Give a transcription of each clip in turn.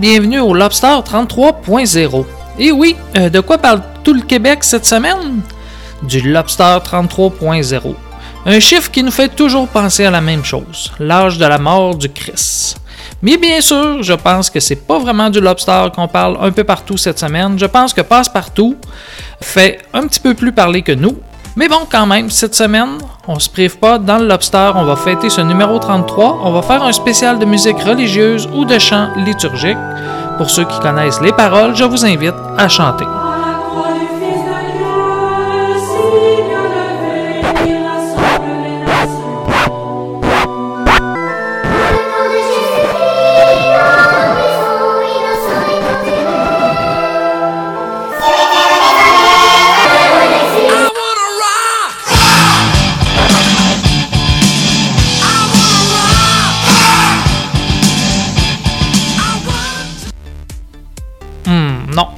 Bienvenue au Lobster 33.0. Et oui, euh, de quoi parle tout le Québec cette semaine? Du Lobster 33.0. Un chiffre qui nous fait toujours penser à la même chose, l'âge de la mort du Christ. Mais bien sûr, je pense que c'est pas vraiment du lobster qu'on parle un peu partout cette semaine. Je pense que Passe-Partout fait un petit peu plus parler que nous. Mais bon, quand même, cette semaine, on se prive pas. Dans le Lobster, on va fêter ce numéro 33. On va faire un spécial de musique religieuse ou de chant liturgique. Pour ceux qui connaissent les paroles, je vous invite à chanter.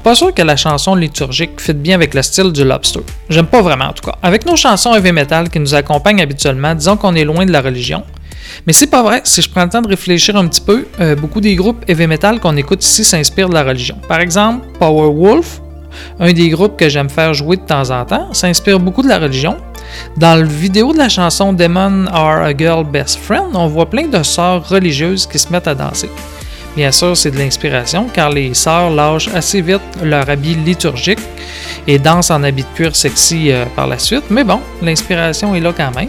Pas sûr que la chanson liturgique fit bien avec le style du lobster. J'aime pas vraiment en tout cas. Avec nos chansons heavy metal qui nous accompagnent habituellement, disons qu'on est loin de la religion. Mais c'est pas vrai, si je prends le temps de réfléchir un petit peu, euh, beaucoup des groupes heavy metal qu'on écoute ici s'inspirent de la religion. Par exemple, Powerwolf, un des groupes que j'aime faire jouer de temps en temps, s'inspire beaucoup de la religion. Dans le vidéo de la chanson Demon Are a Girl Best Friend, on voit plein de sœurs religieuses qui se mettent à danser. Bien sûr, c'est de l'inspiration car les sœurs lâchent assez vite leur habit liturgique et dansent en habit de cuir sexy euh, par la suite. Mais bon, l'inspiration est là quand même.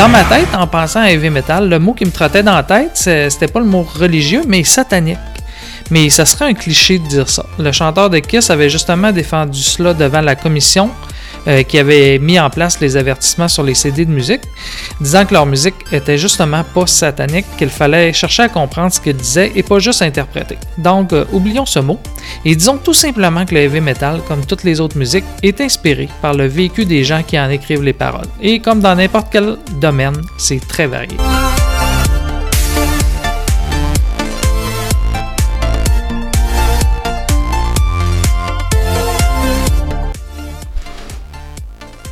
Dans ma tête, en pensant à heavy metal, le mot qui me trottait dans la tête, c'était pas le mot religieux, mais satanique. Mais ça serait un cliché de dire ça. Le chanteur de Kiss avait justement défendu cela devant la commission euh, qui avait mis en place les avertissements sur les CD de musique, disant que leur musique était justement pas satanique, qu'il fallait chercher à comprendre ce qu'ils disaient et pas juste interpréter. Donc, euh, oublions ce mot et disons tout simplement que le heavy metal, comme toutes les autres musiques, est inspiré par le vécu des gens qui en écrivent les paroles. Et comme dans n'importe quel domaine, c'est très varié.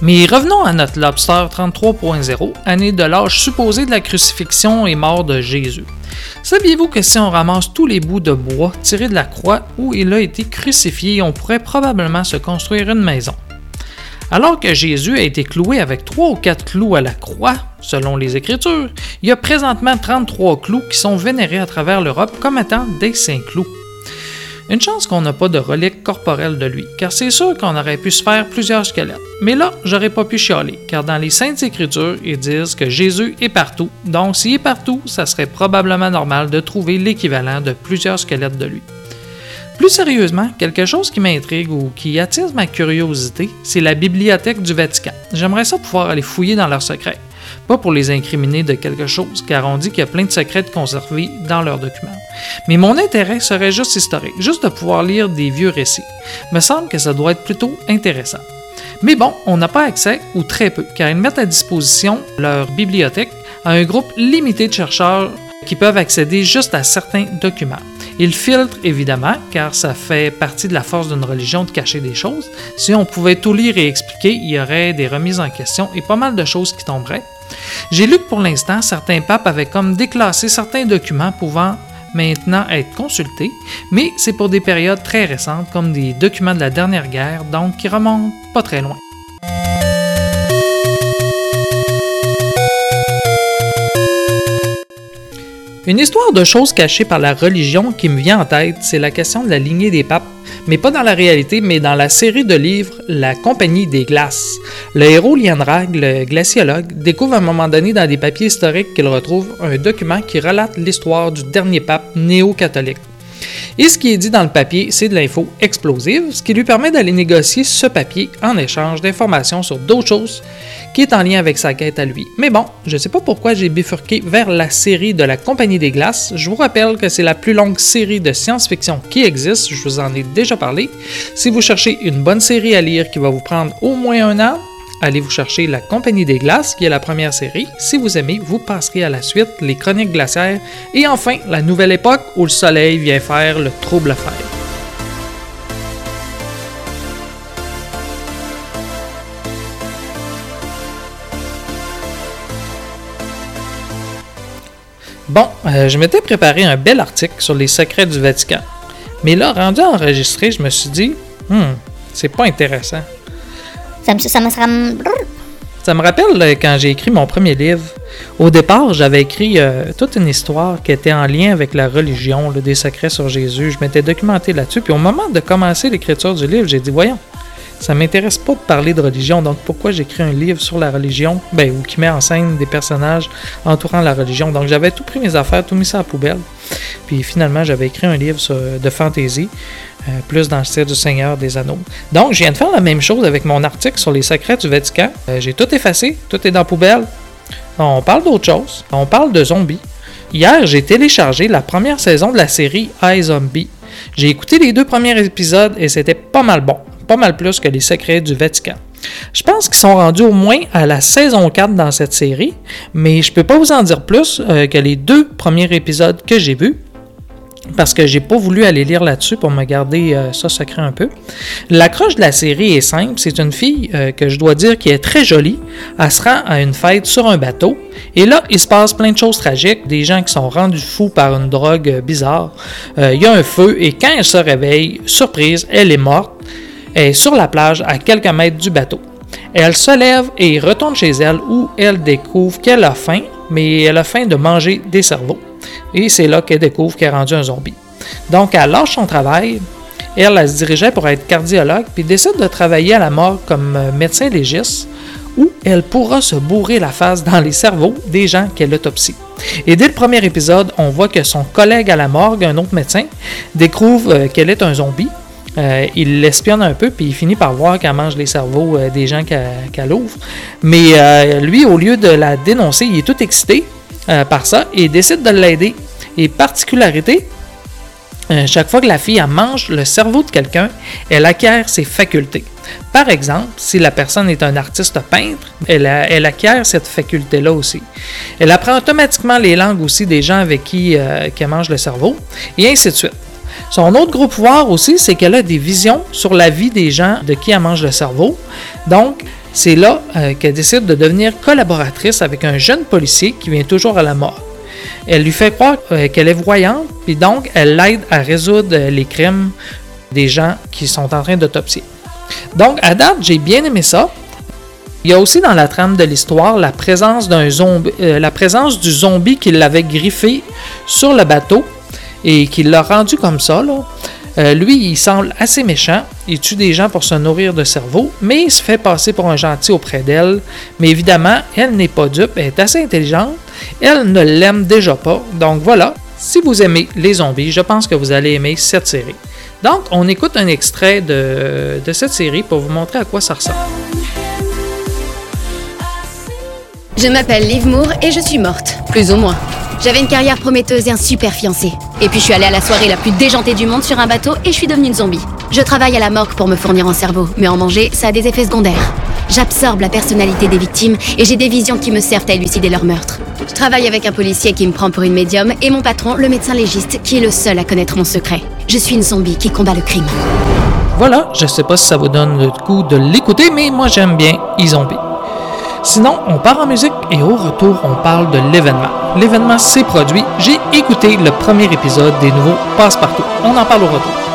Mais revenons à notre Lobster 33.0, année de l'âge supposé de la crucifixion et mort de Jésus. Saviez-vous que si on ramasse tous les bouts de bois tirés de la croix où il a été crucifié, on pourrait probablement se construire une maison? Alors que Jésus a été cloué avec 3 ou 4 clous à la croix, selon les Écritures, il y a présentement 33 clous qui sont vénérés à travers l'Europe comme étant des saints clous. Une chance qu'on n'a pas de reliques corporelles de lui, car c'est sûr qu'on aurait pu se faire plusieurs squelettes. Mais là, j'aurais pas pu chialer, car dans les Saintes Écritures, ils disent que Jésus est partout. Donc, s'il est partout, ça serait probablement normal de trouver l'équivalent de plusieurs squelettes de lui. Plus sérieusement, quelque chose qui m'intrigue ou qui attise ma curiosité, c'est la bibliothèque du Vatican. J'aimerais ça pouvoir aller fouiller dans leurs secrets. Pas pour les incriminer de quelque chose, car on dit qu'il y a plein de secrets conservés dans leurs documents. Mais mon intérêt serait juste historique, juste de pouvoir lire des vieux récits. Me semble que ça doit être plutôt intéressant. Mais bon, on n'a pas accès, ou très peu, car ils mettent à disposition leur bibliothèque à un groupe limité de chercheurs qui peuvent accéder juste à certains documents. Ils filtrent évidemment, car ça fait partie de la force d'une religion de cacher des choses. Si on pouvait tout lire et expliquer, il y aurait des remises en question et pas mal de choses qui tomberaient. J'ai lu que pour l'instant, certains papes avaient comme déclassé certains documents pouvant maintenant être consultés, mais c'est pour des périodes très récentes comme des documents de la dernière guerre, donc qui remontent pas très loin. Une histoire de choses cachées par la religion qui me vient en tête, c'est la question de la lignée des papes, mais pas dans la réalité, mais dans la série de livres La Compagnie des Glaces. Le héros Lianrag, le glaciologue, découvre à un moment donné dans des papiers historiques qu'il retrouve un document qui relate l'histoire du dernier pape néo-catholique. Et ce qui est dit dans le papier, c'est de l'info explosive, ce qui lui permet d'aller négocier ce papier en échange d'informations sur d'autres choses qui est en lien avec sa quête à lui. Mais bon, je ne sais pas pourquoi j'ai bifurqué vers la série de la Compagnie des Glaces. Je vous rappelle que c'est la plus longue série de science-fiction qui existe, je vous en ai déjà parlé. Si vous cherchez une bonne série à lire qui va vous prendre au moins un an, allez vous chercher La Compagnie des Glaces, qui est la première série. Si vous aimez, vous passerez à la suite Les Chroniques glaciaires et enfin la nouvelle époque où le soleil vient faire le trouble faire. Bon, euh, je m'étais préparé un bel article sur les secrets du Vatican. Mais là, rendu à enregistrer, je me suis dit, hmm, c'est pas intéressant. Ça me, ça me sera... Ça me rappelle euh, quand j'ai écrit mon premier livre. Au départ, j'avais écrit euh, toute une histoire qui était en lien avec la religion, le des secrets sur Jésus. Je m'étais documenté là-dessus. Puis au moment de commencer l'écriture du livre, j'ai dit, voyons, ça m'intéresse pas de parler de religion, donc pourquoi j'écris un livre sur la religion, ben, ou qui met en scène des personnages entourant la religion. Donc j'avais tout pris mes affaires, tout mis ça à la poubelle. Puis finalement, j'avais écrit un livre de fantasy, euh, plus dans le style du Seigneur des Anneaux. Donc je viens de faire la même chose avec mon article sur les secrets du Vatican. Euh, j'ai tout effacé, tout est dans la poubelle. On parle d'autre chose, on parle de zombies. Hier, j'ai téléchargé la première saison de la série iZombie. J'ai écouté les deux premiers épisodes et c'était pas mal bon pas mal plus que les secrets du Vatican. Je pense qu'ils sont rendus au moins à la saison 4 dans cette série, mais je peux pas vous en dire plus euh, que les deux premiers épisodes que j'ai vus parce que j'ai pas voulu aller lire là-dessus pour me garder euh, ça secret un peu. L'accroche de la série est simple, c'est une fille euh, que je dois dire qui est très jolie. Elle se rend à une fête sur un bateau et là il se passe plein de choses tragiques, des gens qui sont rendus fous par une drogue bizarre. Il y a un feu et quand elle se réveille, surprise, elle est morte est sur la plage à quelques mètres du bateau. Elle se lève et retourne chez elle où elle découvre qu'elle a faim, mais elle a faim de manger des cerveaux. Et c'est là qu'elle découvre qu'elle est rendue un zombie. Donc elle lâche son travail, elle, se dirigeait pour être cardiologue, puis décide de travailler à la mort comme euh, médecin légiste, où elle pourra se bourrer la face dans les cerveaux des gens qu'elle autopsie. Et dès le premier épisode, on voit que son collègue à la morgue, un autre médecin, découvre euh, qu'elle est un zombie, euh, il l'espionne un peu, puis il finit par voir qu'elle mange les cerveaux euh, des gens qu'elle ouvre. Mais euh, lui, au lieu de la dénoncer, il est tout excité par ça et décide de l'aider. Et particularité, chaque fois que la fille mange le cerveau de quelqu'un, elle acquiert ses facultés. Par exemple, si la personne est un artiste peintre, elle, elle acquiert cette faculté-là aussi. Elle apprend automatiquement les langues aussi des gens avec qui elle mange le cerveau, et ainsi de suite. Son autre gros pouvoir aussi, c'est qu'elle a des visions sur la vie des gens de qui elle mange le cerveau. Donc, c'est là euh, qu'elle décide de devenir collaboratrice avec un jeune policier qui vient toujours à la mort. Elle lui fait croire euh, qu'elle est voyante, puis donc elle l'aide à résoudre euh, les crimes des gens qui sont en train d'autopsier. Donc, à date, j'ai bien aimé ça. Il y a aussi dans la trame de l'histoire la présence d'un zombie, la présence du zombie qui l'avait griffé sur le bateau et qu'il l'a rendu comme ça. Euh, lui, il semble assez méchant, il tue des gens pour se nourrir de cerveau, mais il se fait passer pour un gentil auprès d'elle. Mais évidemment, elle n'est pas dupe, elle est assez intelligente, elle ne l'aime déjà pas. Donc voilà, si vous aimez les zombies, je pense que vous allez aimer cette série. Donc, on écoute un extrait de, de cette série pour vous montrer à quoi ça ressemble. Je m'appelle Liv Moore et je suis morte, plus ou moins. J'avais une carrière prometteuse et un super fiancé. Et puis je suis allée à la soirée la plus déjantée du monde sur un bateau et je suis devenue une zombie. Je travaille à la morgue pour me fournir en cerveau, mais en manger, ça a des effets secondaires. J'absorbe la personnalité des victimes et j'ai des visions qui me servent à élucider leur meurtre. Je travaille avec un policier qui me prend pour une médium et mon patron, le médecin légiste, qui est le seul à connaître mon secret. Je suis une zombie qui combat le crime. Voilà, je sais pas si ça vous donne le coup de l'écouter, mais moi j'aime bien e-zombie. Sinon, on part en musique et au retour, on parle de l'événement. L'événement s'est produit. J'ai écouté le premier épisode des nouveaux Passe-Partout. On en parle au retour.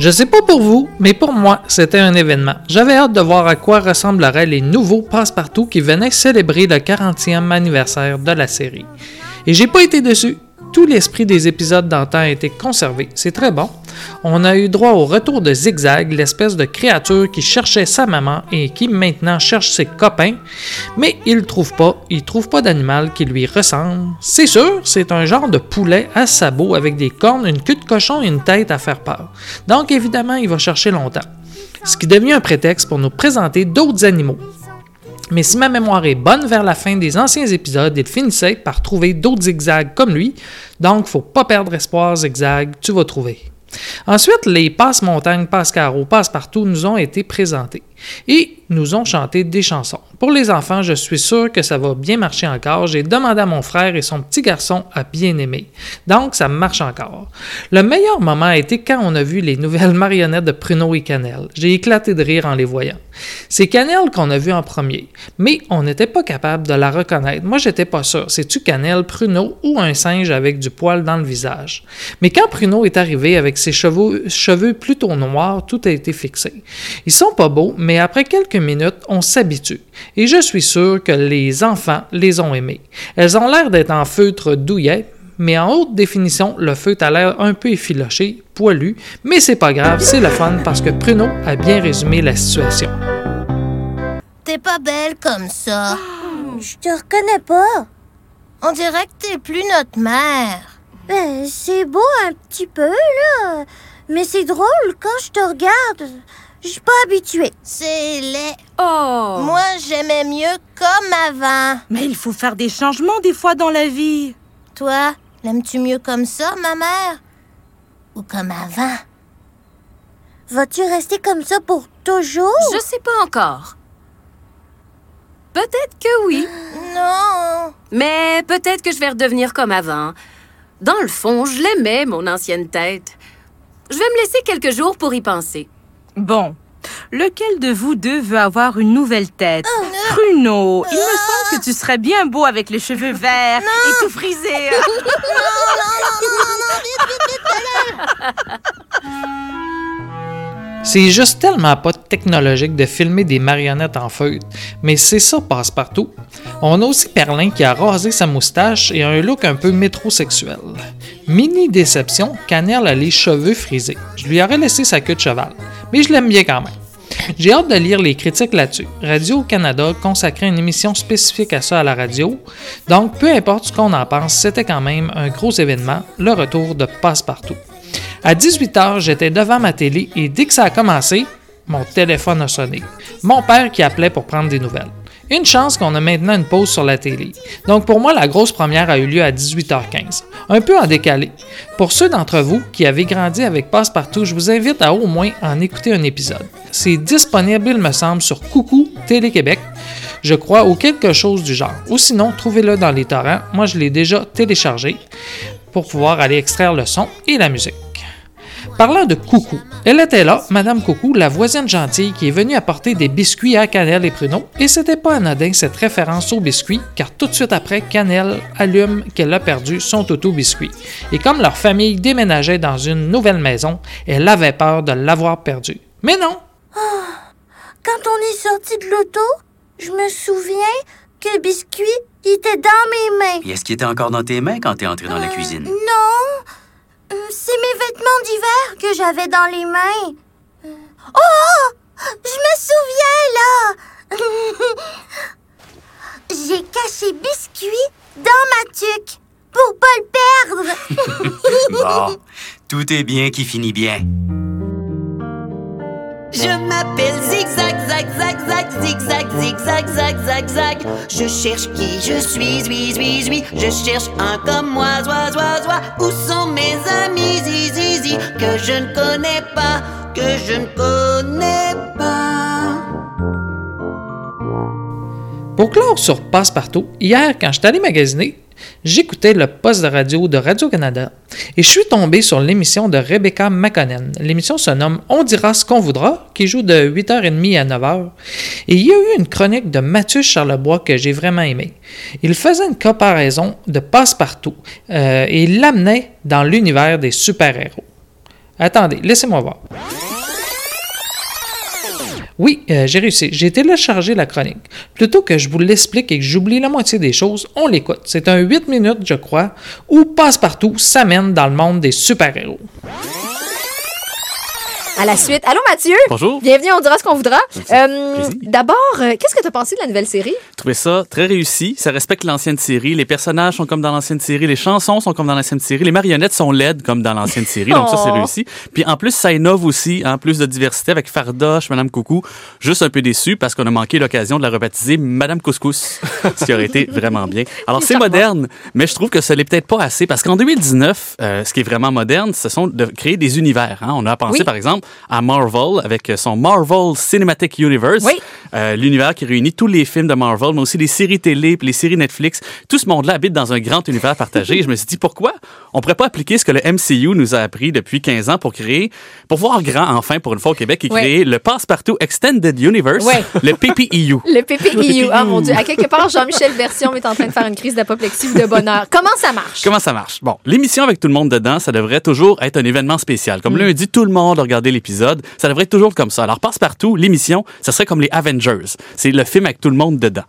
Je sais pas pour vous, mais pour moi, c'était un événement. J'avais hâte de voir à quoi ressembleraient les nouveaux passe-partout qui venaient célébrer le 40e anniversaire de la série. Et j'ai pas été déçu. Tout l'esprit des épisodes d'antan a été conservé. C'est très bon. On a eu droit au retour de Zigzag, l'espèce de créature qui cherchait sa maman et qui maintenant cherche ses copains, mais il ne trouve pas, il trouve pas d'animal qui lui ressemble. C'est sûr, c'est un genre de poulet à sabots avec des cornes, une queue de cochon et une tête à faire peur. Donc évidemment, il va chercher longtemps. Ce qui devient un prétexte pour nous présenter d'autres animaux. Mais si ma mémoire est bonne, vers la fin des anciens épisodes, il finissait par trouver d'autres zigzags comme lui. Donc, faut pas perdre espoir, zigzag, tu vas trouver. Ensuite, les passe-montagne, passe-carreau, passe-partout nous ont été présentés et nous ont chanté des chansons. Pour les enfants, je suis sûr que ça va bien marcher encore. J'ai demandé à mon frère et son petit garçon à bien aimer. Donc, ça marche encore. Le meilleur moment a été quand on a vu les nouvelles marionnettes de Pruno et Cannelle. J'ai éclaté de rire en les voyant. C'est Cannelle qu'on a vu en premier, mais on n'était pas capable de la reconnaître. Moi, j'étais pas sûr. C'est-tu Cannelle, Pruno ou un singe avec du poil dans le visage? Mais quand Pruno est arrivé avec ses cheveux, plutôt noirs, tout a été fixé. Ils sont pas beaux, mais après quelques minutes, on s'habitue. Et je suis sûr que les enfants les ont aimés. Elles ont l'air d'être en feutre douillet, mais en haute définition, le feutre a l'air un peu effiloché, poilu, mais c'est pas grave, c'est le fun parce que Pruno a bien résumé la situation. T'es pas belle comme ça. Je te reconnais pas. On dirait que t'es plus notre mère. Ben, c'est beau un petit peu, là. Mais c'est drôle quand je te regarde. Je suis pas habituée. C'est laid. Oh Moi, j'aimais mieux comme avant. Mais il faut faire des changements des fois dans la vie. Toi, l'aimes-tu mieux comme ça, ma mère? Ou comme avant? Vas-tu rester comme ça pour toujours? Je sais pas encore. Peut-être que oui, Non. mais peut-être que je vais redevenir comme avant. Dans le fond, je l'aimais, mon ancienne tête. Je vais me laisser quelques jours pour y penser. Bon. Lequel de vous deux veut avoir une nouvelle tête? Pruno, il me semble que tu serais bien beau avec les cheveux verts et tout frisé. C'est juste tellement pas technologique de filmer des marionnettes en feutre, mais c'est ça passe-partout. On a aussi Perlin qui a rasé sa moustache et a un look un peu métrosexuel. Mini déception, Cannelle a les cheveux frisés. Je lui aurais laissé sa queue de cheval, mais je l'aime bien quand même. J'ai hâte de lire les critiques là-dessus. Radio-Canada consacrait une émission spécifique à ça à la radio, donc peu importe ce qu'on en pense, c'était quand même un gros événement, le retour de Passe-Partout. À 18h, j'étais devant ma télé et dès que ça a commencé, mon téléphone a sonné. Mon père qui appelait pour prendre des nouvelles. Une chance qu'on a maintenant une pause sur la télé. Donc pour moi, la grosse première a eu lieu à 18h15. Un peu en décalé. Pour ceux d'entre vous qui avez grandi avec Passepartout, je vous invite à au moins en écouter un épisode. C'est disponible, il me semble, sur Coucou Télé-Québec, je crois, ou quelque chose du genre. Ou sinon, trouvez-le dans les torrents. Moi, je l'ai déjà téléchargé pour pouvoir aller extraire le son et la musique. Parlant de Coucou, elle était là, Madame Coucou, la voisine gentille qui est venue apporter des biscuits à Cannelle et Pruneau, et c'était pas anodin cette référence aux biscuits, car tout de suite après, Cannelle allume qu'elle a perdu son toto biscuit. Et comme leur famille déménageait dans une nouvelle maison, elle avait peur de l'avoir perdu. Mais non, Quand on est sorti de l'auto, je me souviens que le biscuit était dans mes mains. Et est-ce qu'il était encore dans tes mains quand t'es entré dans la cuisine? Non, euh, c'est mes vêtements d'hiver que j'avais dans les mains. Euh, Oh, je me souviens là. J'ai caché biscuit dans ma tuque pour pas le perdre. Tout est bien qui finit bien. Je m'appelle Zigzag, zag, zag, zag, zigzag, zigzag, zag. Je cherche qui je suis, suis, suis, suis. Je cherche un comme moi, zoi, zoi, zoi. Où sont mes amis, zi, zi, zi, que je ne connais pas, que je ne connais pas. Pour clore sur Passe-Partout, hier, quand j'étais allé magasiner, j'écoutais le poste de radio de Radio-Canada et je suis tombé sur l'émission de Rebecca McConnell. L'émission se nomme On dira ce qu'on voudra, qui joue de 8h30 à 9h. Et il y a eu une chronique de Mathieu Charlebois que j'ai vraiment aimé. Il faisait une comparaison de Passe-Partout euh, et l'amenait dans l'univers des super-héros. Attendez, laissez-moi voir. Oui, euh, j'ai réussi. J'ai téléchargé la chronique. Plutôt que je vous l'explique et que j'oublie la moitié des choses, on l'écoute. C'est un 8 minutes, je crois, où Passepartout s'amène dans le monde des super-héros. À la suite. Allô, Mathieu? Bonjour. Bienvenue, on dira ce qu'on voudra. Euh. D'abord, euh, qu'est-ce que tu as pensé de la nouvelle série? Je trouvais ça très réussi. Ça respecte l'ancienne série. Les personnages sont comme dans l'ancienne série. Les chansons sont comme dans l'ancienne série. Les marionnettes sont laides comme dans l'ancienne série. Donc ça, c'est Oh. réussi. Puis en plus, ça innove aussi, en plus de diversité avec Fardoche, Madame Coucou. Juste un peu déçu parce qu'on a manqué l'occasion de la rebaptiser Madame Couscous, ce qui aurait été vraiment bien. Alors c'est moderne, mais je trouve que ce n'est peut-être pas assez parce qu'en 2019, euh, ce qui est vraiment moderne, ce sont de créer des univers. hein. On a pensé Oui. par exemple à Marvel avec son Marvel Cinematic Universe, Oui. euh, l'univers qui réunit tous les films de Marvel, mais aussi les séries télé, les séries Netflix. Tout ce monde-là habite dans un grand univers partagé. Et je me suis dit, pourquoi on pourrait pas appliquer ce que le MCU nous a appris depuis 15 ans pour créer, pour voir grand enfin pour une fois au Québec, et créer le Passepartout Extended Universe, Ouais. le PPEU. Le PPIU. Ah, mon Dieu. À quelque part, Jean-Michel Version est en train de faire une crise d'apoplexie de bonheur. Comment ça marche? Comment ça marche? Bon, l'émission avec tout le monde dedans, ça devrait toujours être un événement spécial. Comme lundi, tout le monde a regardé l'épisode. Ça devrait être toujours comme ça. Alors, passe-partout, l'émission, ça serait comme les Avengers. C'est le film avec tout le monde dedans.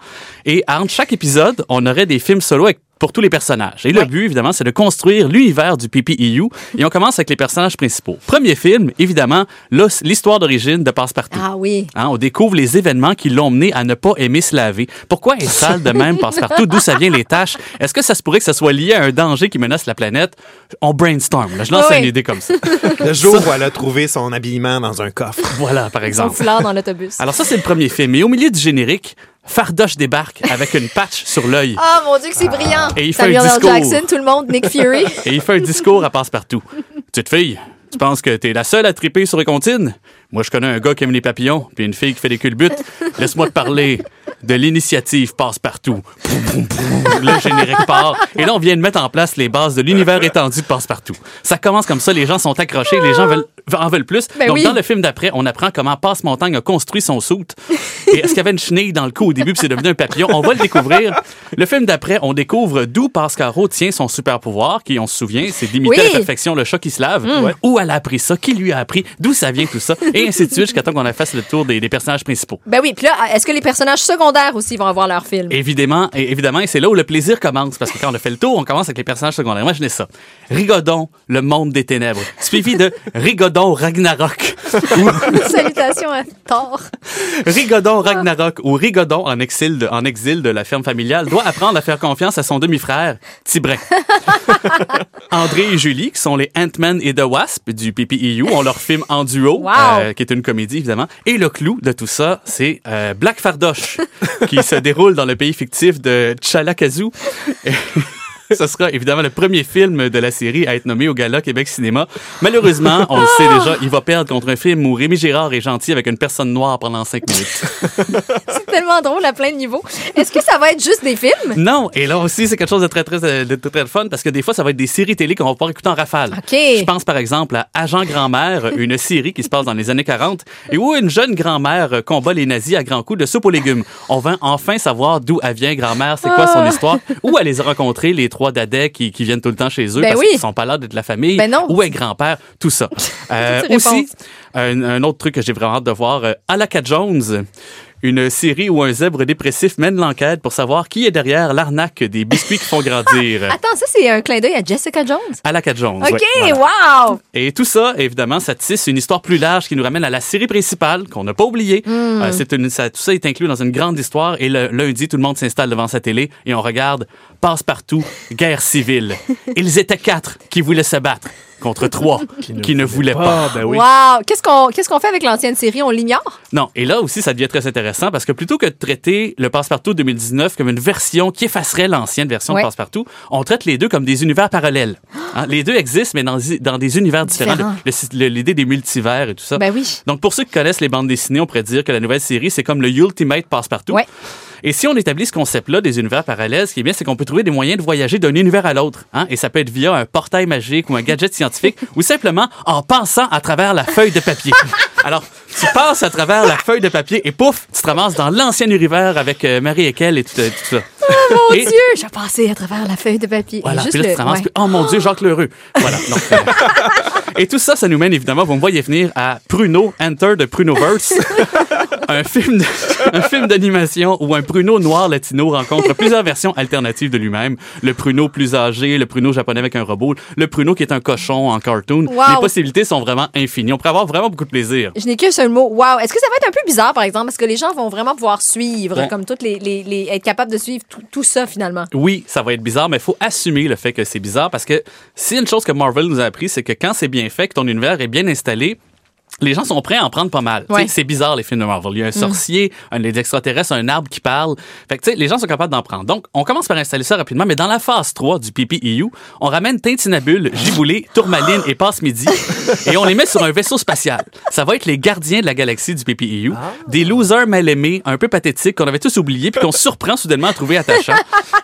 Et entre chaque épisode, on aurait des films solo avec pour tous les personnages. Et le but, évidemment, c'est de construire l'univers du PPEU. Et on commence avec les personnages principaux. Premier film, évidemment, l'histoire d'origine de Passepartout. Ah oui. Hein, on découvre les événements qui l'ont mené à ne pas aimer se laver. Pourquoi est sale de même passe-partout? D'où ça vient les tâches? Est-ce que ça se pourrait que ça soit lié à un danger qui menace la planète? On brainstorm. là. Je lance Oui. une idée comme ça. Le jour où elle a trouvé son habillement dans un coffre. Voilà, par Son exemple. foulard dans l'autobus. Alors ça, c'est le premier film. Et au milieu du générique, Fardoche débarque avec une patch sur l'œil. Oh mon Dieu, que c'est brillant. Et il fait Samuel un L. discours. Jackson, tout le monde, Nick Fury. Et il fait un discours à passe-partout. Petite fille, tu penses que t'es la seule à triper sur les comptines? Moi, je connais un gars qui aime les papillons, puis une fille qui fait des culbutes. Laisse-moi te parler de l'initiative passe-partout. Le générique part. Et là, on vient de mettre en place les bases de l'univers étendu de passe-partout. Ça commence comme ça, les gens sont accrochés, les gens veulent, en veulent plus. Ben Donc, oui. dans le film d'après, on apprend comment Passe-Montagne a construit son soute. Et est-ce qu'il y avait une chenille dans le cou au début, puis c'est devenu un papillon? On va le découvrir. Le film d'après, on découvre d'où Pascaro tient son super pouvoir, qui, on se souvient, c'est d'imiter Oui. à la perfection le chat qui se lave. Ouais. Où elle a appris ça? Qui lui a appris? D'où ça vient tout ça? Et ainsi de suite, jusqu'à temps qu'on a fait le tour des, des personnages principaux. Ben oui, puis là, est-ce que les personnages secondaires aussi vont avoir leur film? Évidemment, et évidemment, et c'est là où le plaisir commence, parce que quand on a fait le tour, on commence avec les personnages secondaires. Imaginez ça. Rigodon, le monde des ténèbres, suivi de Rigodon Ragnarok. Salutations à Thor. Rigodon Ragnarok ou Rigodon en exil, de, en exil de la ferme familiale doit apprendre à faire confiance à son demi-frère, Tibrin. André et Julie, qui sont les Ant-Man et The Wasp du PPEU, ont leur film en duo, Wow. euh, qui est une comédie évidemment. Et le clou de tout ça, c'est euh, Black Fardoche, qui se déroule dans le pays fictif de Chalakazoo. Ce sera évidemment le premier film de la série à être nommé au Gala Québec Cinéma. Malheureusement, on le sait déjà, il va perdre contre un film où Rémi Girard est gentil avec une personne noire pendant cinq minutes. C'est tellement drôle à plein de niveaux. Est-ce que ça va être juste des films? Non, et là aussi, c'est quelque chose de très, très, de très, très fun parce que des fois, ça va être des séries télé qu'on va pouvoir écouter en rafale. OK. Je pense par exemple à Agent Grand-mère, une série qui se passe dans les années 40 et où une jeune grand-mère combat les nazis à grands coups de soupe aux légumes. On va enfin savoir d'où elle vient, grand-mère, c'est quoi son Ah. histoire, où elle les a rencontrés, les trois dadais qui, qui viennent tout le temps chez eux Ben parce oui. qu'ils sont pas là d'être la famille. Ben non. Où est grand-père, tout ça. Euh, aussi, un, un autre truc que j'ai vraiment hâte de voir, euh, Alaka Jones, une série où un zèbre dépressif mène l'enquête pour savoir qui est derrière l'arnaque des biscuits qui font grandir. Attends, ça, c'est un clin d'œil à Jessica Jones? Alaka Jones. OK, ouais, voilà. wow! Et tout ça, évidemment, ça tisse une histoire plus large qui nous ramène à la série principale qu'on n'a pas oubliée. Hmm. Euh, c'est une, ça, tout ça est inclus dans une grande histoire. Et le lundi, tout le monde s'installe devant sa télé et on regarde Passe-partout, guerre civile. Ils étaient quatre qui voulaient se battre contre trois qui ne, voulaient pas. ben oui. Wow! Qu'est-ce qu'on qu'est-ce qu'on fait avec l'ancienne série? On l'ignore? Non, et là aussi, ça devient très intéressant parce que plutôt que de traiter le Passepartout 2019 comme une version qui effacerait l'ancienne version Ouais. de Passepartout, on traite les deux comme des univers parallèles. Hein, les deux existent, mais dans, dans des univers différents. Différents. Le- le- L'idée des multivers et tout ça. Ben oui. Donc, pour ceux qui connaissent les bandes dessinées, on pourrait dire que la nouvelle série, c'est comme le Ultimate Passepartout. Ouais. Et si on établit ce concept-là des univers parallèles, ce qui est bien, c'est qu'on peut trouver des moyens de voyager d'un univers à l'autre. Hein? Et ça peut être via un portail magique ou un gadget scientifique ou simplement en passant à travers la feuille de papier. Alors, tu passes à travers la feuille de papier et pouf, tu te ramasses dans l'ancien univers avec euh, Marie et Kel et tout, euh, tout ça. mon Et- Dieu! J'ai passé à travers la feuille de papier. Et Voilà, juste puis là, tu te ramasses, ouais. puis, oh mon Dieu, Jacques Lheureux. Voilà. donc, euh, et tout ça, ça nous mène évidemment, vous me voyez venir, à Pruno, Enter de Prunoverse. un film d'animation où un Pruno noir latino rencontre plusieurs versions alternatives de lui-même. Le Pruno plus âgé, le Pruno japonais avec un robot, le Pruno qui est un cochon en cartoon. Wow. Les possibilités sont vraiment infinies. On pourrait avoir vraiment beaucoup de plaisir. Je n'ai qu'un seul mot. Wow. Est-ce que ça va être un peu bizarre, par exemple, parce que les gens vont vraiment pouvoir suivre, comme toutes les, les, les- être capable de suivre tout, tout ça finalement? Oui, ça va être bizarre, mais il faut assumer le fait que c'est bizarre parce que si une chose que Marvel nous a appris, c'est que quand c'est bien fait, que ton univers est bien installé, les gens sont prêts à en prendre pas mal. Ouais. C'est bizarre les films de Marvel. Il y a un sorcier, un des extraterrestres, un arbre qui parle. Fait que les gens sont capables d'en prendre. Donc, on commence par installer ça rapidement, mais dans la phase 3 du PPEU, on ramène Tintinabule, Giboulé, Tourmaline et Passe-Midi et on les met sur un vaisseau spatial. Ça va être les gardiens de la galaxie du PPEU, des losers mal aimés, un peu pathétiques qu'on avait tous oubliés puis qu'on surprend soudainement à trouver attachants.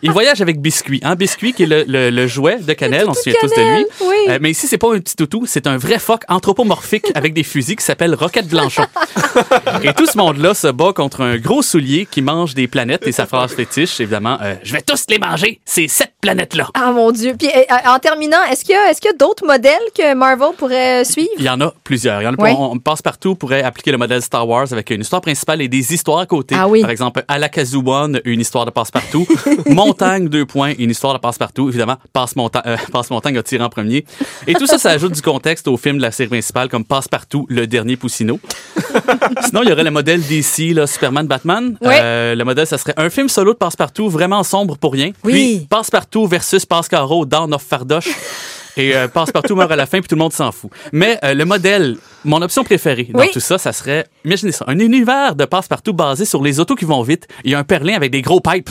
Ils voyagent avec Biscuit. Hein? Biscuit qui est le, le- le jouet de Cannelle, on se souvient tous de lui. Oui. Euh, mais ici, c'est pas un petit toutou, c'est un vrai phoque anthropomorphique avec des fusils qui s'appelle Roquette Blanchon. et tout ce monde-là se bat contre un gros soulier qui mange des planètes et sa phrase fétiche, évidemment, euh, je vais tous les manger, ces sept planètes-là. Ah mon Dieu. Puis euh, en terminant, est-ce qu'il y a, est-ce qu'il y a d'autres modèles que Marvel pourrait suivre? Il y en a plusieurs. Il y en a, on, on passe partout pourrait appliquer le modèle Star Wars avec une histoire principale et des histoires à côté. Ah oui. Par exemple, Alakazu One, une histoire de passe-partout. Montagne, deux points, une histoire de passe-partout. Évidemment, Passe-Montagne euh, Passe-Montagne a tiré en premier. Et tout ça, ça ajoute du contexte au film de la série principale comme Passe-partout, le dernier Poussineau. Sinon, il y aurait le modèle DC, là, Superman, Batman. Euh, le modèle, ça serait un film solo de Passe-partout, vraiment sombre pour rien. Oui. Puis, Passe-partout versus Passe-Caro, Down of Fardoche. Et euh, Passe-Partout meurt à la fin, puis tout le monde s'en fout. Mais euh, le modèle, mon option préférée dans Oui. tout ça, ça serait, imaginez ça, un univers de Passe-Partout basé sur les autos qui vont vite. Il y a un perlin avec des gros pipes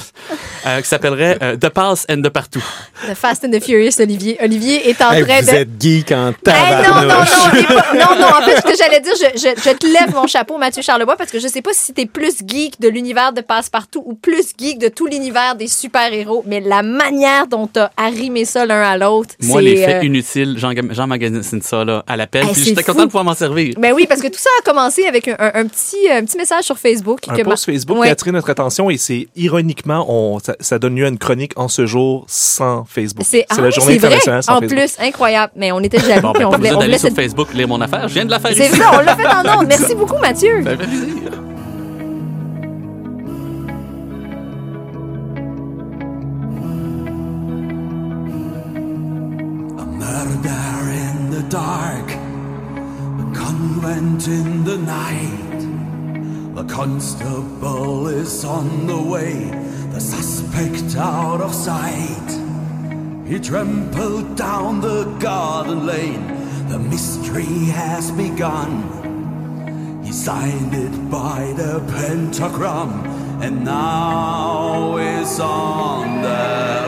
euh, qui s'appellerait euh, The Pass and The Partout. The Fast and the Furious, Olivier. Olivier est en Hey, train vous de... êtes geek en Hey, non, non, non, pas- non, non, en fait, ce que j'allais dire, je, je, je te lève mon chapeau, Mathieu Charlebois, parce que je sais pas si t'es plus geek de l'univers de Passe-Partout ou plus geek de tout l'univers des super-héros, mais la manière dont t'as arrimé ça l'un à l'autre, Moi, c'est... les faits euh, inutiles, j'emmagasine ça là, à l'appel, Hey, puis j'étais content de pouvoir m'en servir. Ben oui, parce que tout ça a commencé avec un, un- un petit, un petit message sur Facebook. Un que post Facebook Ouais. qui a attiré notre attention et c'est ironiquement, on, ça, ça donne lieu à une chronique en ce jour sans Facebook. C'est ah, la journée c'est vrai. internationale sans En Facebook. plus, incroyable. Mais on était jaloux. Bon, ben, on pas voulait, on sur Facebook lire mon affaire. Je viens de la faire C'est ça, on l'a fait en ondes. Merci beaucoup, Mathieu. Ça fait plaisir. Constable is on the way, the suspect out of sight. He trampled down the garden lane, the mystery has begun. He signed it by the pentagram, and now is on the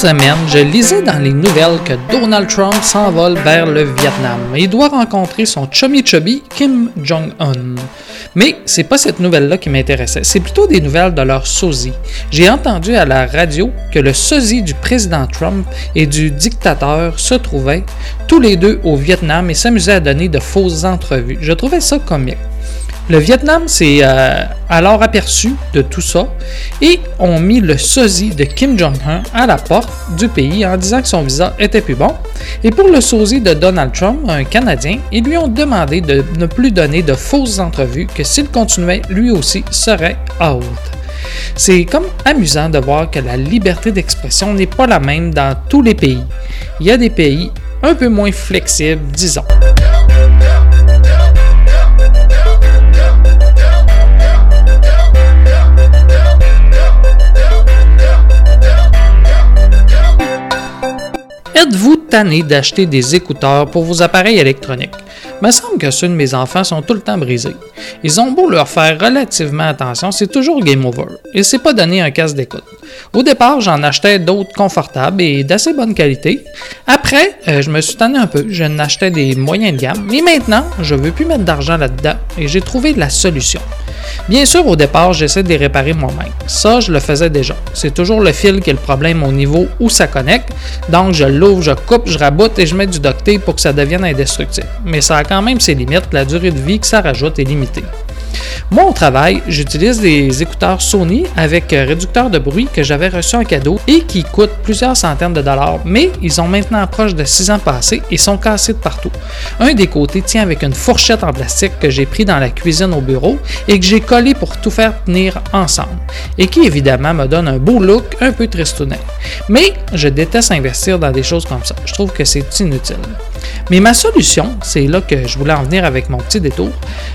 semaine, je lisais dans les nouvelles que Donald Trump s'envole vers le Vietnam et doit rencontrer son chummy chubby Kim Jong-un. Mais c'est pas cette nouvelle-là qui m'intéressait, c'est plutôt des nouvelles de leur sosie. J'ai entendu à la radio que le sosie du président Trump et du dictateur se trouvaient tous les deux au Vietnam et s'amusaient à donner de fausses entrevues. Je trouvais ça comique. Le Vietnam s'est euh, alors aperçu de tout ça et ont mis le sosie de Kim Jong-un à la porte du pays en disant que son visa était plus bon. Et pour le sosie de Donald Trump, un Canadien, ils lui ont demandé de ne plus donner de fausses entrevues, que s'il continuait, lui aussi serait out. C'est comme amusant de voir que la liberté d'expression n'est pas la même dans tous les pays. Il y a des pays un peu moins flexibles, disons. Êtes-vous tanné d'acheter des écouteurs pour vos appareils électroniques? Me semble que ceux de mes enfants sont tout le temps brisés. Ils ont beau leur faire relativement attention, c'est toujours game over. Et c'est pas donné un casque d'écoute. Au départ, j'en achetais d'autres confortables et d'assez bonne qualité. Après, euh, je me suis tanné un peu. Je n'achetais des moyens de gamme. Mais maintenant, je veux plus mettre d'argent là-dedans et j'ai trouvé la solution. Bien sûr, au départ, j'essaie de les réparer moi-même. Ça, je le faisais déjà. C'est toujours le fil qui est le problème au niveau où ça connecte. Donc, je l'ouvre, je coupe, je raboute et je mets du duct tape pour que ça devienne indestructible. Mais ça a quand même ses limites. La durée de vie que ça rajoute est limitée. Moi, au travail, j'utilise des écouteurs Sony avec euh, réducteur de bruit que j'avais reçu en cadeau et qui coûtent plusieurs centaines de dollars, mais ils ont maintenant proche de 6 ans passés et sont cassés de partout. Un des côtés tient avec une fourchette en plastique que j'ai pris dans la cuisine au bureau et que j'ai collé pour tout faire tenir ensemble, et qui évidemment me donne un beau look un peu tristounet. Mais je déteste investir dans des choses comme ça. Je trouve que c'est inutile. Mais ma solution, c'est là que je voulais en venir avec mon petit détour,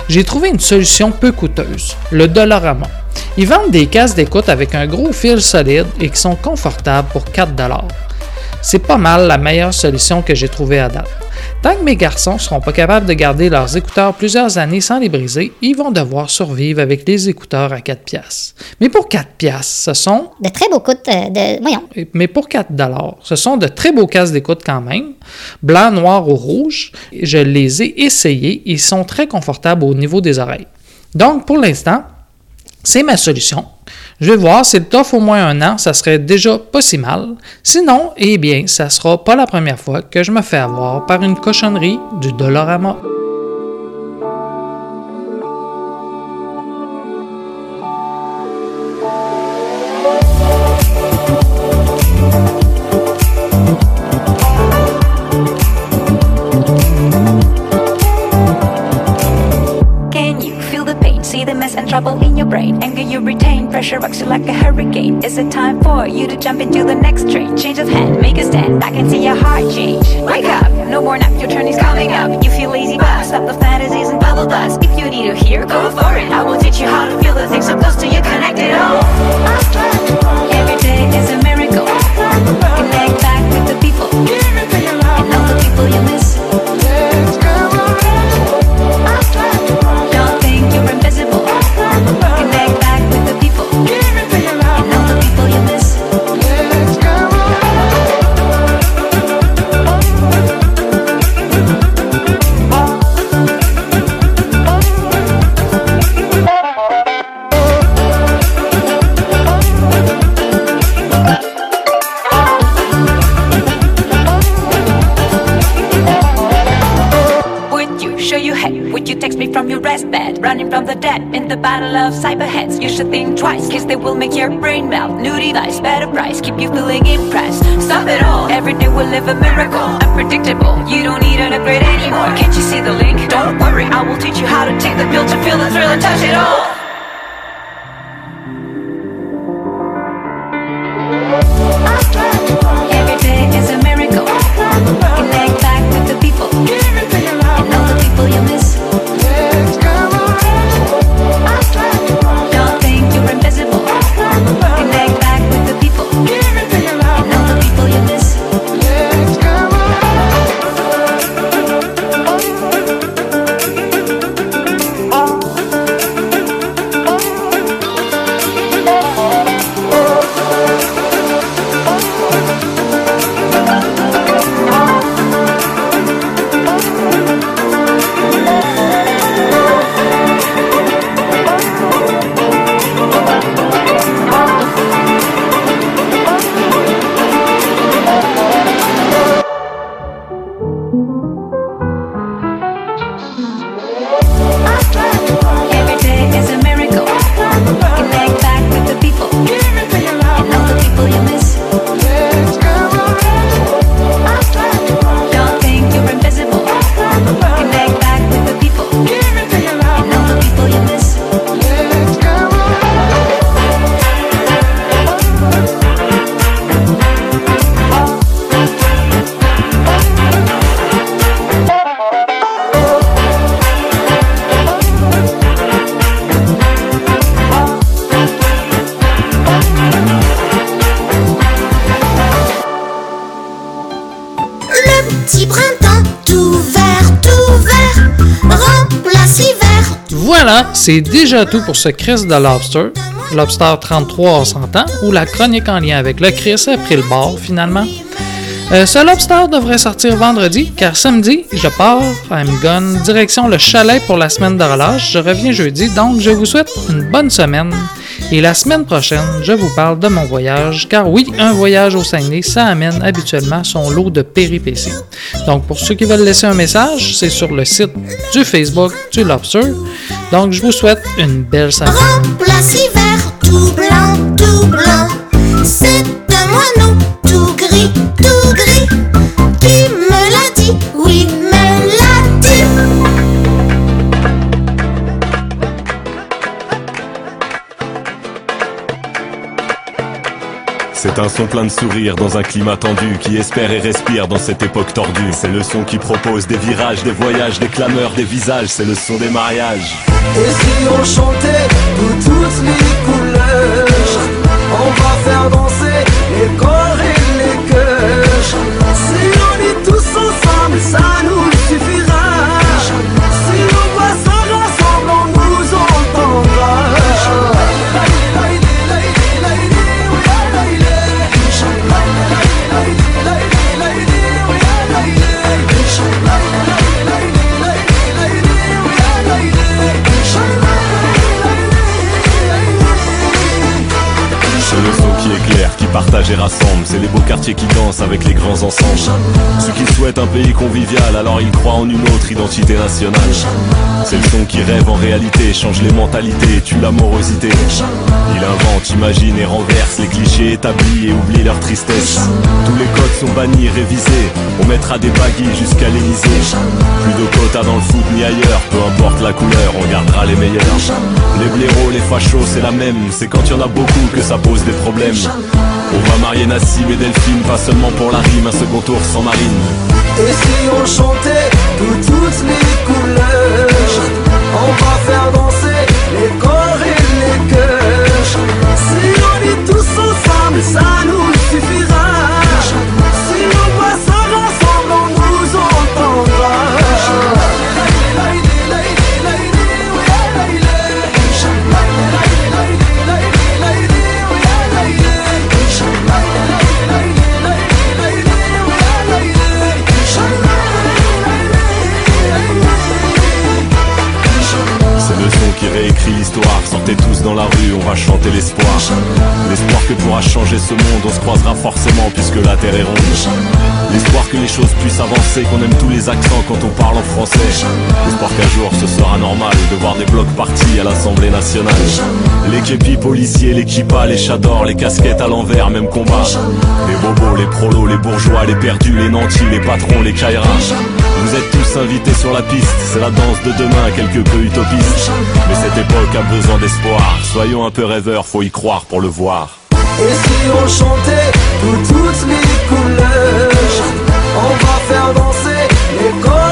j'ai trouvé une solution peu coûteuse, le Dollarama. Ils vendent des casques d'écoute avec un gros fil solide et qui sont confortables pour 4 C'est pas mal la meilleure solution que j'ai trouvée à date. Tant que mes garçons ne seront pas capables de garder leurs écouteurs plusieurs années sans les briser, ils vont devoir survivre avec les écouteurs à 4 piastres. Mais pour 4 piastres, ce sont... De très beaux coûts de... Voyons. Mais pour 4 dollars, ce sont de très beaux casques d'écoute quand même, blanc, noir ou rouge. Je les ai essayés, ils sont très confortables au niveau des oreilles. Donc, pour l'instant, c'est ma solution. Je vais voir, si le t'offre au moins un an, ça serait déjà pas si mal. Sinon, eh bien, ça sera pas la première fois que je me fais avoir par une cochonnerie du Dollarama. Trouble in your brain. Anger you retain, pressure rocks you like a hurricane. Is it time for you to jump into the next train? Change of hand, make a stand. I can see your heart change. Wake up, no more nap, your turn is coming up. You feel lazy, but stop the fantasies and bubble dust. If you need to hear, go for it. I will teach you how to feel the things so close to you, connect it oh, all. Every day is a miracle. Connect back with the people. And all the people you miss. Text me from your rest bed? Running from the dead in the battle of cyberheads. You should think twice, cause they will make your brain melt. New device, better price, keep you feeling impressed. Stop it all, every day we'll live a miracle. Unpredictable, you don't need an upgrade anymore. Can't you see the link? Don't worry, I will teach you how to take the pill to feel the thrill and touch it all. C'est déjà tout pour ce Chris de Lobster. Lobster 33, on s'entend, ou la chronique en lien avec le Chris a pris le bord finalement. Euh, ce Lobster devrait sortir vendredi, car samedi, je pars, I'm gone, direction le chalet pour la semaine de relâche. Je reviens jeudi, donc je vous souhaite une bonne semaine. Et la semaine prochaine, je vous parle de mon voyage, car oui, un voyage au Saguenay, ça amène habituellement son lot de péripéties. Donc pour ceux qui veulent laisser un message, c'est sur le site du Facebook du Lobster. Donc je vous souhaite une belle semaine. Place hiver, tout blanc, tout blanc. C'est un moineau tout gris, tout gris. Qui me l'a dit? Oui, me l'a dit. C'est un son plein de sourires dans un climat tendu qui espère et respire dans cette époque tordue. C'est le son qui propose des virages, des voyages, des clameurs, des visages. C'est le son des mariages. Et si on chantait de toutes les couleurs On va faire danser les corps grands ensembles. Ceux qui souhaitent un pays convivial, alors ils croient en une autre identité nationale. C'est le son qui rêve en réalité, change les mentalités, tue l'amorosité. Il invente, imagine et renverse les clichés établis et oublie leur tristesse. Tous les codes sont bannis, révisés. On mettra des baguilles jusqu'à l'Elysée. Plus de quotas dans le foot ni ailleurs, peu importe la couleur, on gardera les meilleurs. Les blaireaux, les fachos, c'est la même. C'est quand y en a beaucoup que ça pose des problèmes. On va marier Nassim et Delphine, pas seulement pour la rime, un second tour sans marine. Et si on chantait de toutes les couleurs On va faire danser les corps et les cœurs Si on est tous ensemble, ça nous suffira Sortez tous dans la rue, on va chanter l'espoir. L'espoir que pourra changer ce monde, on se croisera forcément puisque la terre est ronde. L'espoir que les choses puissent avancer, qu'on aime tous les accents quand on parle en français. L'espoir qu'un jour ce sera normal de voir des blocs partis à l'Assemblée nationale. Les képis policiers, les kippas, les chadors, les casquettes à l'envers, même combat. Les bobos, les prolos, les bourgeois, les perdus, les nantis, les patrons, les kairas. Vous êtes tous invités sur la piste, c'est la danse de demain, quelque peu utopiste. Mais cette époque a besoin d'espoir. Soyons un peu rêveurs, faut y croire pour le voir. Et si on chantait de toutes les couleurs On va faire danser les corps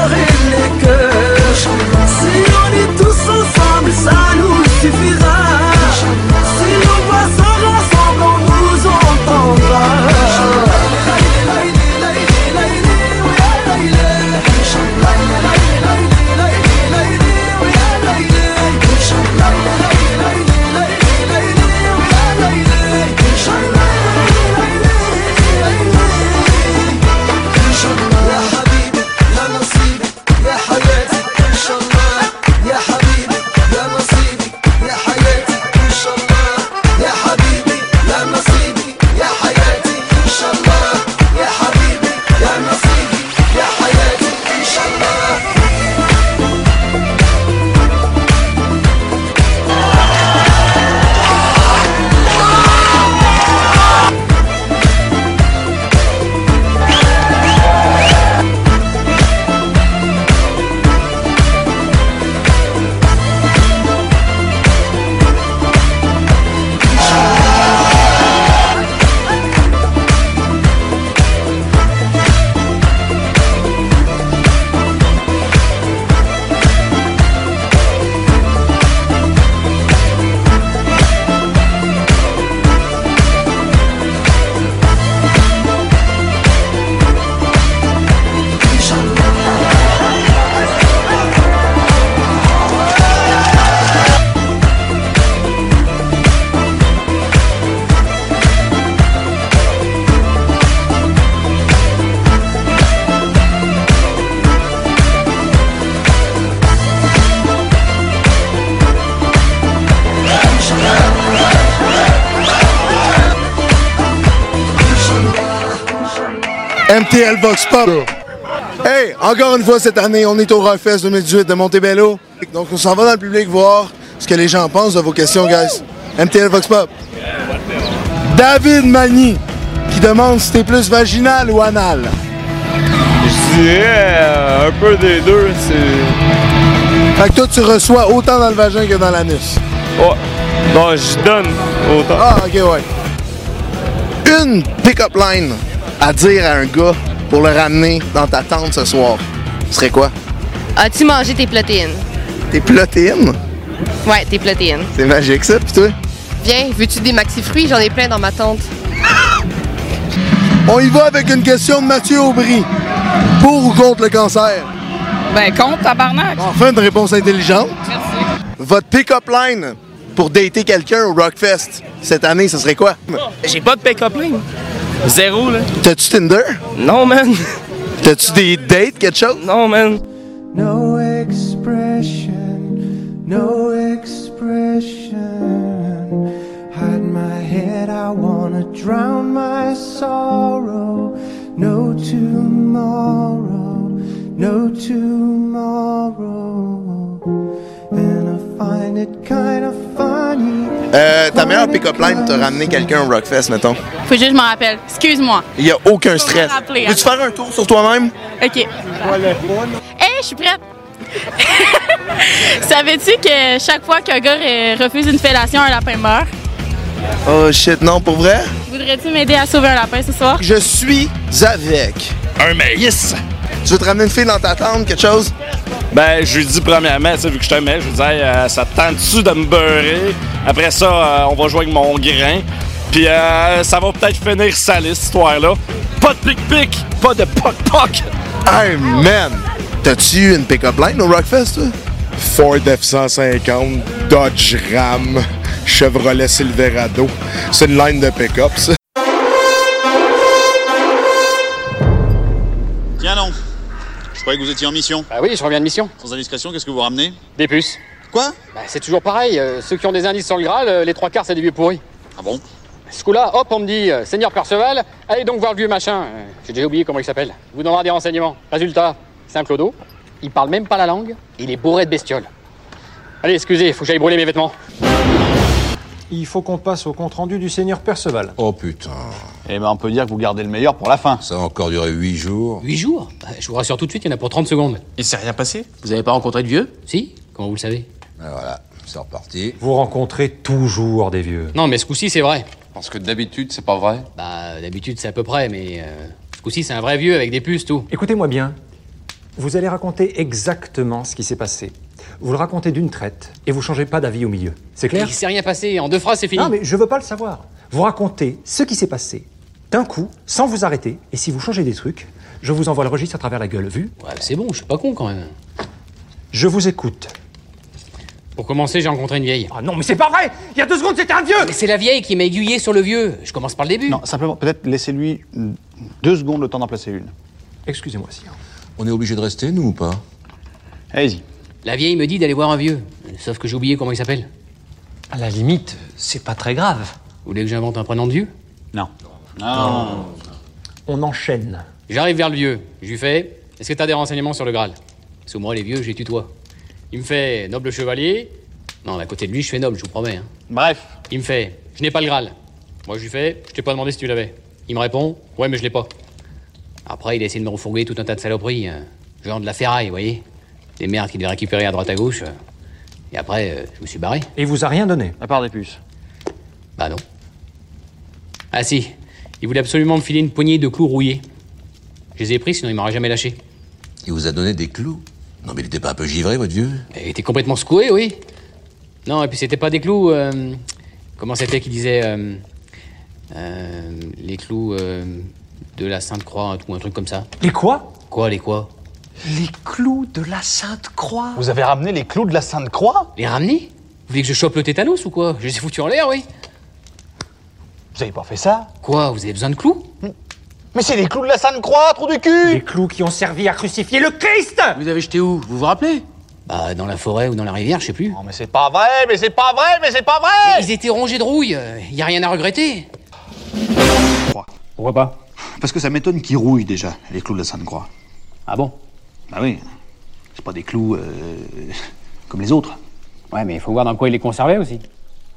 Hey, encore une fois cette année, on est au Rockfest 2018 de Montebello. Donc on s'en va dans le public voir ce que les gens pensent de vos questions, guys. MTL Vox Pop. David Magny qui demande si t'es plus vaginal ou anal. Je dirais euh, un peu des deux. C'est. Fait que toi, tu reçois autant dans le vagin que dans l'anus. Ouais. Bon, je donne autant. Ah, ok, ouais. Une pick-up line à dire à un gars pour le ramener dans ta tente ce soir, ce serait quoi? As-tu mangé tes protéines? Tes protéines? Ouais, tes protéines. C'est magique ça, pis toi? Viens, veux-tu des maxi-fruits? J'en ai plein dans ma tente. On y va avec une question de Mathieu Aubry. Pour ou contre le cancer? Ben, contre, tabarnak. Enfin, une réponse intelligente. Merci. Votre pick-up line pour dater quelqu'un au Rockfest cette année, ce serait quoi? J'ai pas de pick-up line. Zéro, là. T'as-tu Tinder? Non, man. T'as-tu des dates, quelque chose? Non, man. No expression, no expression. Hide my head, I wanna drown my sorrow. No tomorrow, no tomorrow. Euh, ta meilleure pick-up line te ramener quelqu'un au Rockfest, mettons? Faut juste que je m'en rappelle. Excuse-moi. Il y a aucun stress. rappeler, Veux-tu faire un tour sur toi-même? OK. Hey, je suis prête. Savais-tu que chaque fois qu'un gars refuse une fellation, un lapin meurt? Oh shit, non, pour vrai? Voudrais-tu m'aider à sauver un lapin ce soir? Je suis avec un maïs. Tu veux te ramener une fille dans ta tente, quelque chose? Ben, je lui dis premièrement, tu sais, vu que je te mets, je lui dis, Hey, euh, ça te tente-tu de me beurrer? Après ça, euh, on va jouer avec mon grain. Puis euh, ça va peut-être finir salé, cette histoire-là. Pas de pic-pic, pas de poc-poc. Hey man! T'as-tu eu une pick-up line au Rockfest, toi? Ford F-150, Dodge Ram, Chevrolet Silverado. C'est une line de pick-up, ça. Croyais que vous étiez en mission. Bah oui, je reviens de mission. Sans indiscrétion, qu'est-ce que vous ramenez? Des puces. Quoi? Bah c'est toujours pareil. euh, ceux qui ont des indices sur le Graal, euh, les trois quarts, c'est des vieux pourris. Ah bon? Ce coup-là, hop, on me dit, euh, Seigneur Perceval, allez donc voir le vieux machin. J'ai déjà oublié comment il s'appelle. Il vous donnera des renseignements. Résultat, c'est un clodo. Il parle même pas la langue. Il est bourré de bestioles. Allez, excusez, faut que j'aille brûler mes vêtements. Il faut qu'on passe au compte-rendu du seigneur Perceval. Oh putain. Eh ben on peut dire que vous gardez le meilleur pour la fin. Ça a encore duré huit jours. 8 jours Bah, Je vous rassure tout de suite, il y en a pour 30 secondes. Il s'est rien passé? Vous avez pas rencontré de vieux? Si Comment vous le savez? Ben voilà, c'est reparti. Vous rencontrez toujours des vieux. Non, mais ce coup-ci, c'est vrai. Parce que d'habitude, c'est pas vrai? Bah, d'habitude, c'est à peu près, mais euh, ce coup-ci, c'est un vrai vieux avec des puces, tout. Écoutez-moi bien. Vous allez raconter exactement ce qui s'est passé. Vous le racontez d'une traite et vous changez pas d'avis au milieu. C'est clair Il s'est rien passé, en deux phrases, c'est fini. Non, mais je veux pas le savoir. Vous racontez ce qui s'est passé d'un coup, sans vous arrêter, et si vous changez des trucs, je vous envoie le registre à travers la gueule. Vu Ouais, c'est bon, je suis pas con quand même. Je vous écoute. Pour commencer, j'ai rencontré une vieille. Ah non, mais c'est pas vrai Il y a deux secondes, c'était un vieux Mais c'est la vieille qui m'a aiguillé sur le vieux. Je commence par le début. Non, simplement, peut-être laissez-lui deux secondes le temps d'en placer une. Excusez-moi, sire. On est obligé de rester, nous ou pas? Allez-y. La vieille me dit d'aller voir un vieux. Sauf que j'ai oublié comment il s'appelle. À la limite, c'est pas très grave. Vous voulez que j'invente un prénom de vieux? Non. Non. On enchaîne. J'arrive vers le vieux. Je lui fais Est-ce que t'as des renseignements sur le Graal? Parce que moi, les vieux, je les tutoie. Il me fait Noble chevalier. Non, mais à côté de lui, je fais noble, je vous promets. hein. Bref. Il me fait Je n'ai pas le Graal. Moi, je lui fais Je t'ai pas demandé si tu l'avais. Il me répond Ouais, mais je l'ai pas. Après, il a essayé de me refourguer tout un tas de saloperies. euh, genre de la ferraille, vous voyez Des merdes qu'il devait récupérer à droite à gauche. euh. Et après, euh, je me suis barré. Et il vous a rien donné À part des puces. Bah non. Ah si, il voulait absolument me filer une poignée de clous rouillés. Je les ai pris, sinon il m'aurait jamais lâché. Il vous a donné des clous? Non, mais il était pas un peu givré, votre vieux? Il était complètement secoué, oui. Non, et puis c'était pas des clous. euh, comment c'était qu'il disait euh, euh, Les clous euh, de la Sainte Croix ou un truc comme ça. Les quoi? Quoi, les quoi? Les clous de la Sainte Croix Vous avez ramené les clous de la Sainte Croix Les ramener Vous voulez que je chope le tétanos ou quoi Je les ai foutus en l'air, oui. Vous avez pas fait ça Quoi Vous avez besoin de clous Mais c'est les clous de la Sainte Croix, trou du cul Les clous qui ont servi à crucifier le Christ Vous avez jeté où Vous vous rappelez Bah, dans la forêt ou dans la rivière, je sais plus. Non, mais c'est pas vrai, mais c'est pas vrai, mais c'est pas vrai Ils étaient rongés de rouille, euh, y a rien à regretter. Pourquoi pas? Parce que ça m'étonne qu'ils rouillent déjà, les clous de la Sainte-Croix. Ah bon? Ah oui. C'est pas des clous euh, comme les autres. Ouais, mais il faut voir dans quoi il est conservé aussi.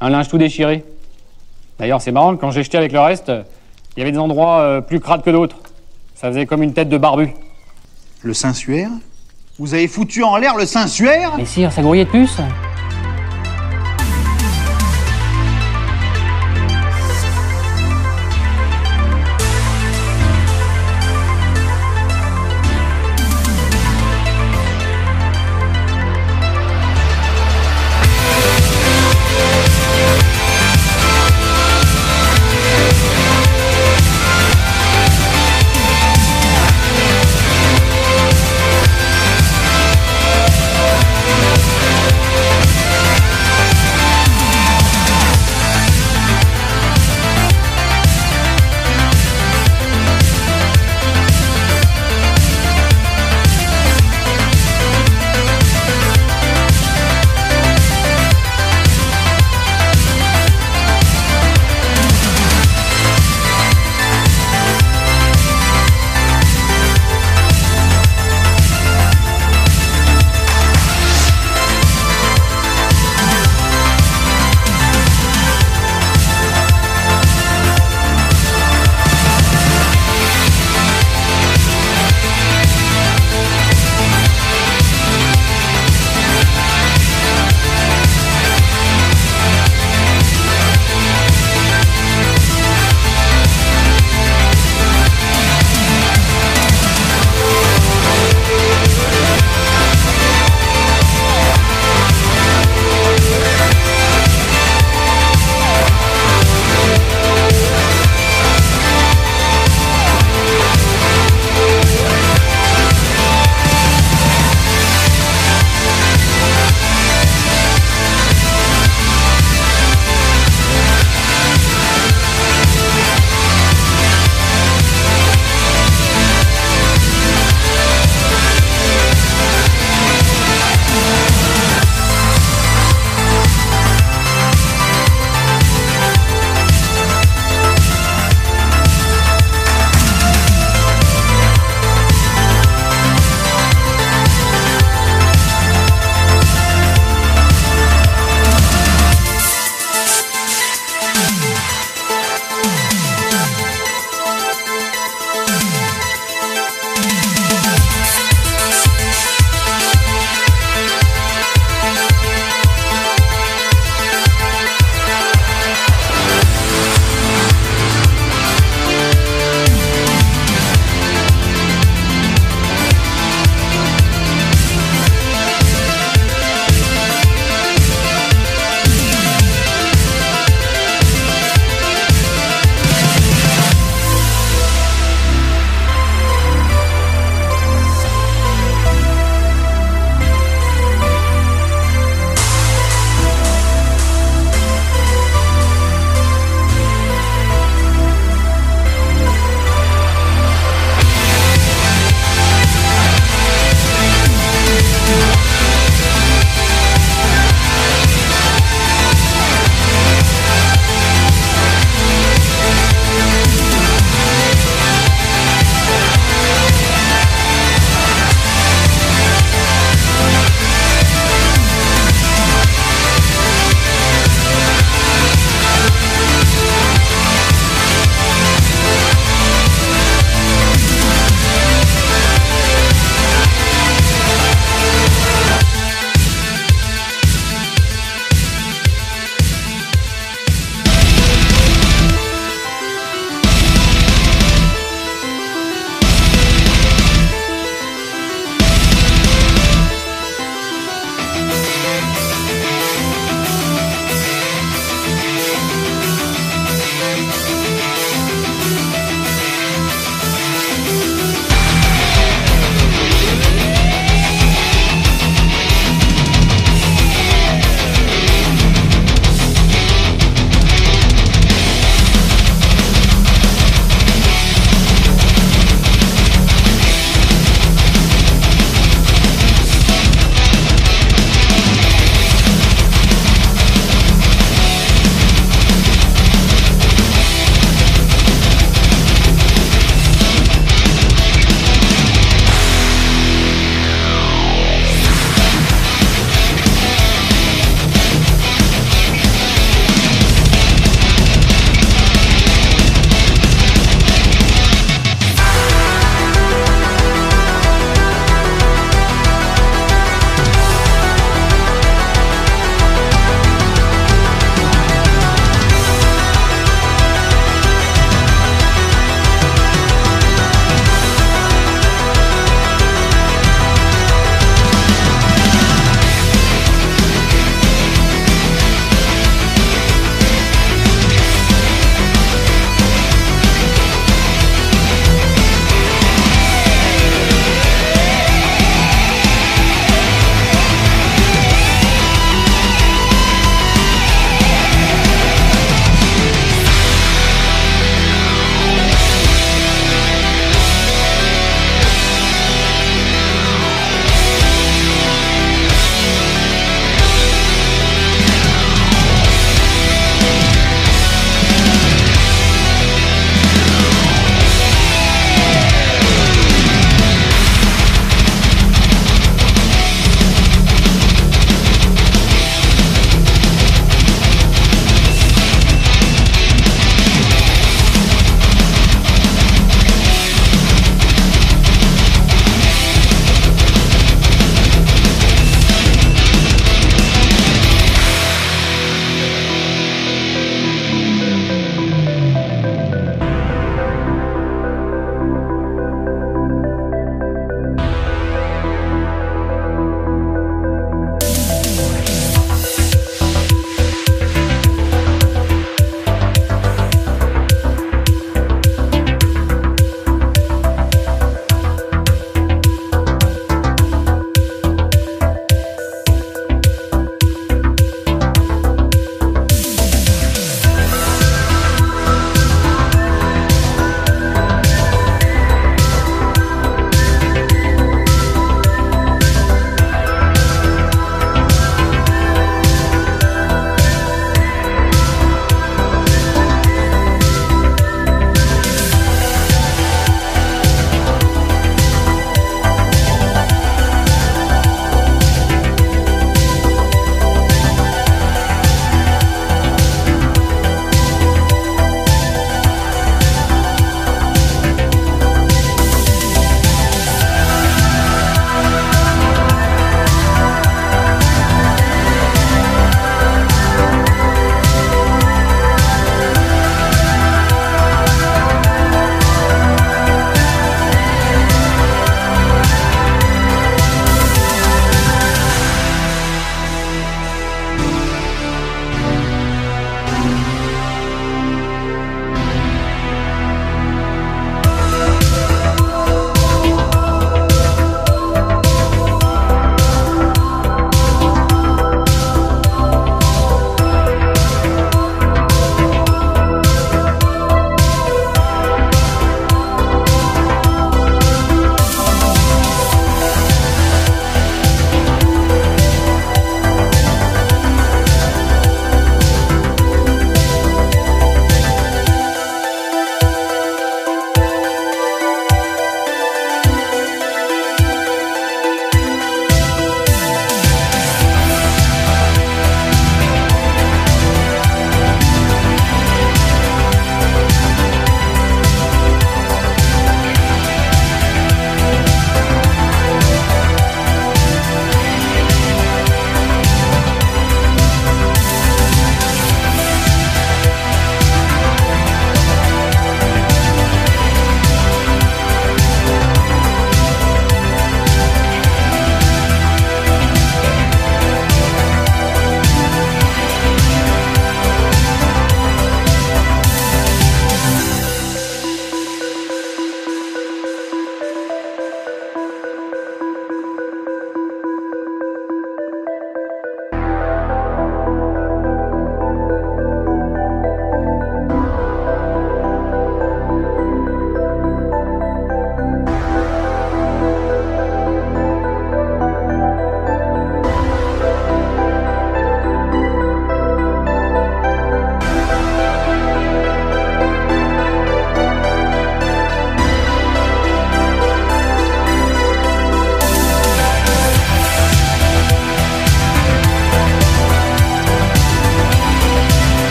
Un linge tout déchiré. D'ailleurs, c'est marrant, quand j'ai jeté avec le reste, il y avait des endroits euh, plus crades que d'autres. Ça faisait comme une tête de barbu. Le Saint-Suaire? Vous avez foutu en l'air le Saint-Suaire? Mais sire, ça grouillait de puce